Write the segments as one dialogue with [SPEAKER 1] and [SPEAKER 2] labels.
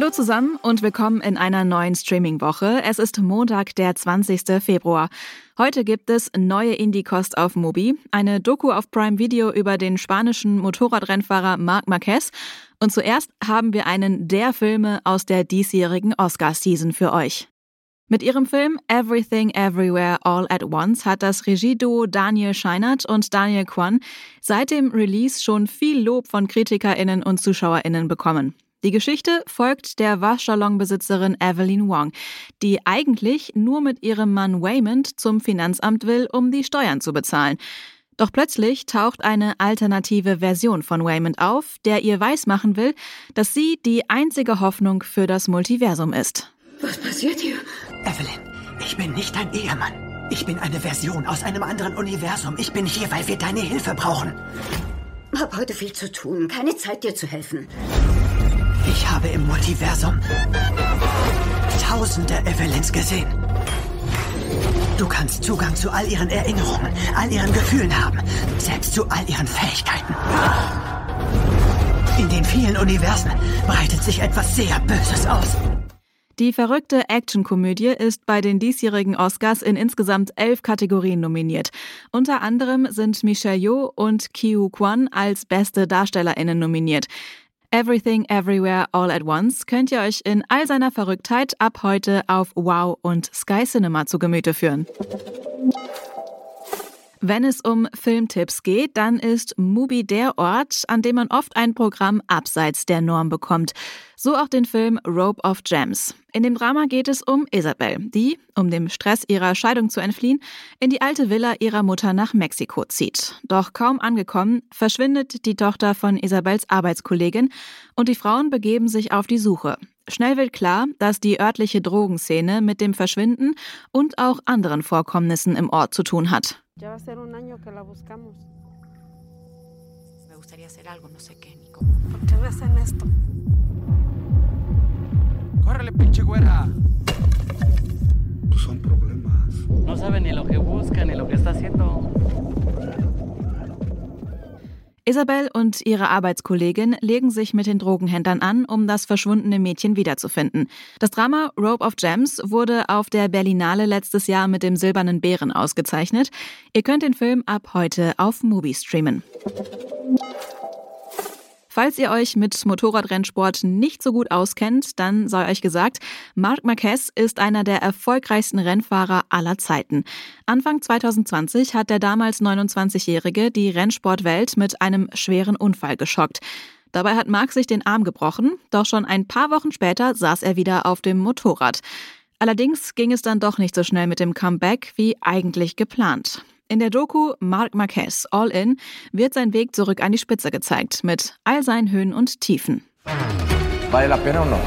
[SPEAKER 1] Hallo zusammen und willkommen in einer neuen Streaming-Woche. Es ist Montag, der 20. Februar. Heute gibt es neue Indie-Kost auf Mobi, eine Doku auf Prime Video über den spanischen Motorradrennfahrer Marc Marquez und zuerst haben wir einen der Filme aus der diesjährigen Oscar-Season für euch. Mit ihrem Film Everything Everywhere All at Once hat das Regieduo Daniel Scheinert und Daniel Kwan seit dem Release schon viel Lob von KritikerInnen und ZuschauerInnen bekommen. Die Geschichte folgt der Waschsalonbesitzerin Evelyn Wong, die eigentlich nur mit ihrem Mann Waymond zum Finanzamt will, um die Steuern zu bezahlen. Doch plötzlich taucht eine alternative Version von Waymond auf, der ihr weismachen will, dass sie die einzige Hoffnung für das Multiversum ist.
[SPEAKER 2] Was passiert hier?
[SPEAKER 3] Evelyn, ich bin nicht dein Ehemann. Ich bin eine Version aus einem anderen Universum. Ich bin hier, weil wir deine Hilfe brauchen.
[SPEAKER 2] Hab heute viel zu tun. Keine Zeit, dir zu helfen.
[SPEAKER 3] Ich habe im Multiversum tausende Evelyns gesehen. Du kannst Zugang zu all ihren Erinnerungen, all ihren Gefühlen haben, selbst zu all ihren Fähigkeiten. In den vielen Universen breitet sich etwas sehr Böses aus.
[SPEAKER 1] Die verrückte Actionkomödie ist bei den diesjährigen Oscars in insgesamt elf Kategorien nominiert. Unter anderem sind Michelle Yeoh und Kiu Kwan als beste DarstellerInnen nominiert. Everything Everywhere All at Once könnt ihr euch in all seiner Verrücktheit ab heute auf Wow und Sky Cinema zu Gemüte führen. Wenn es um Filmtipps geht, dann ist Mubi der Ort, an dem man oft ein Programm abseits der Norm bekommt. So auch den Film Rope of Gems. In dem Drama geht es um Isabel, die, um dem Stress ihrer Scheidung zu entfliehen, in die alte Villa ihrer Mutter nach Mexiko zieht. Doch kaum angekommen, verschwindet die Tochter von Isabels Arbeitskollegin und die Frauen begeben sich auf die Suche. Schnell wird klar, dass die örtliche Drogenszene mit dem Verschwinden und auch anderen Vorkommnissen im Ort zu tun hat.
[SPEAKER 4] ¡Córrele, pinche güera!
[SPEAKER 5] Son problemas.
[SPEAKER 6] No sabe ni lo que busca ni lo que está haciendo.
[SPEAKER 1] Isabel und ihre Arbeitskollegin legen sich mit den Drogenhändlern an, um das verschwundene Mädchen wiederzufinden. Das Drama Rope of Gems wurde auf der Berlinale letztes Jahr mit dem Silbernen Bären ausgezeichnet. Ihr könnt den Film ab heute auf Movie streamen. Falls ihr euch mit Motorradrennsport nicht so gut auskennt, dann sei euch gesagt, Marc Marquez ist einer der erfolgreichsten Rennfahrer aller Zeiten. Anfang 2020 hat der damals 29-Jährige die Rennsportwelt mit einem schweren Unfall geschockt. Dabei hat Marc sich den Arm gebrochen, doch schon ein paar Wochen später saß er wieder auf dem Motorrad. Allerdings ging es dann doch nicht so schnell mit dem Comeback wie eigentlich geplant. In der Doku Marc Marquez All In wird sein Weg zurück an die Spitze gezeigt, mit all seinen Höhen und Tiefen.
[SPEAKER 7] ¿Vale la pena o no?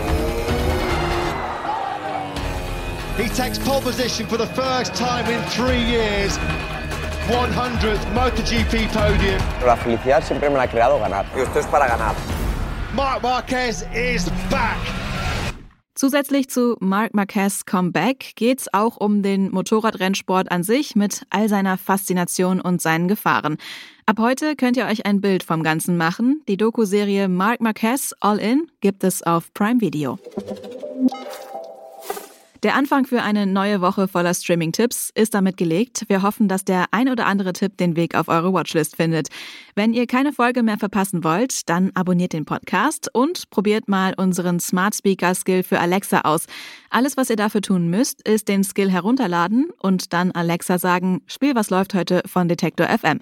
[SPEAKER 8] He takes pole position for the first time in three years. 100th MotoGP podium.
[SPEAKER 7] La felicidad siempre me la ha creado ganar. Y esto es para ganar.
[SPEAKER 8] Marc Marquez is back.
[SPEAKER 1] Zusätzlich zu Marc Marquez Comeback geht's auch um den Motorradrennsport an sich mit all seiner Faszination und seinen Gefahren. Ab heute könnt ihr euch ein Bild vom Ganzen machen. Die Doku-Serie Marc Marquez All In gibt es auf Prime Video. Der Anfang für eine neue Woche voller Streaming-Tipps ist damit gelegt. Wir hoffen, dass der ein oder andere Tipp den Weg auf eure Watchlist findet. Wenn ihr keine Folge mehr verpassen wollt, dann abonniert den Podcast und probiert mal unseren Smart Speaker Skill für Alexa aus. Alles, was ihr dafür tun müsst, ist den Skill herunterladen und dann Alexa sagen, Spiel was läuft heute von Detektor FM.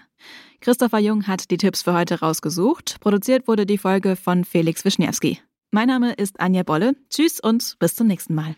[SPEAKER 1] Christopher Jung hat die Tipps für heute rausgesucht. Produziert wurde die Folge von Felix Wischniewski. Mein Name ist Anja Bolle. Tschüss und bis zum nächsten Mal.